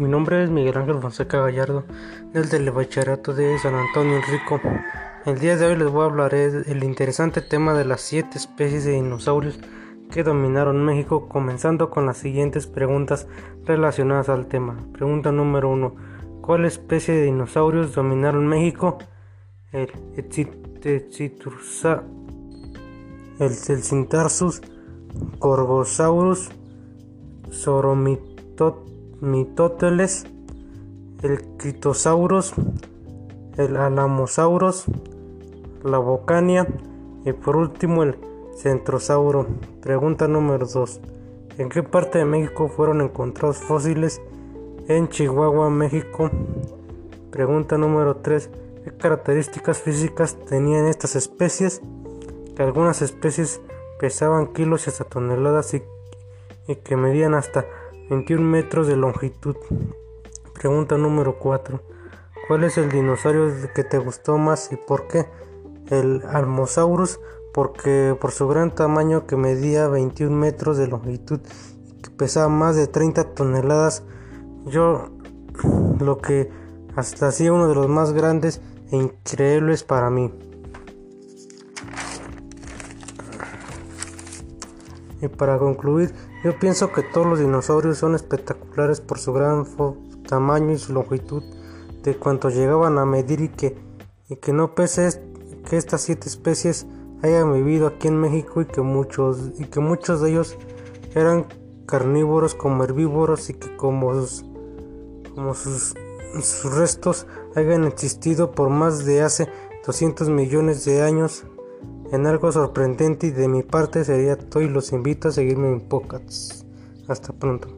Mi nombre es Miguel Ángel Fonseca Gallardo, del Telebacharato de San Antonio Enrico. El día de hoy les voy a hablar del interesante tema de las siete especies de dinosaurios que dominaron México, comenzando con las siguientes preguntas relacionadas al tema. Pregunta número uno: ¿Cuál especie de dinosaurios dominaron México? El Echitursa, el Celcintarsus, Corgosaurus, Soromitot Mitóteles, el Critosaurus, el Alamosaurus, la Bocania y por último el Centrosauro. Pregunta número 2. ¿En qué parte de México fueron encontrados fósiles? En Chihuahua, México. Pregunta número 3. ¿Qué características físicas tenían estas especies? Que algunas especies pesaban kilos y hasta toneladas y, y que medían hasta 21 metros de longitud. Pregunta número 4. ¿Cuál es el dinosaurio que te gustó más y por qué? El Almosaurus, porque por su gran tamaño que medía 21 metros de longitud y que pesaba más de 30 toneladas. Yo lo que hasta hacía uno de los más grandes e increíbles para mí. Y para concluir, yo pienso que todos los dinosaurios son espectaculares por su gran tamaño y su longitud de cuanto llegaban a medir y que, y que no pese que estas siete especies hayan vivido aquí en México y que muchos, y que muchos de ellos eran carnívoros como herbívoros y que como sus, como sus, sus restos hayan existido por más de hace 200 millones de años en algo sorprendente y de mi parte sería todo y los invito a seguirme en Pocats. Hasta pronto.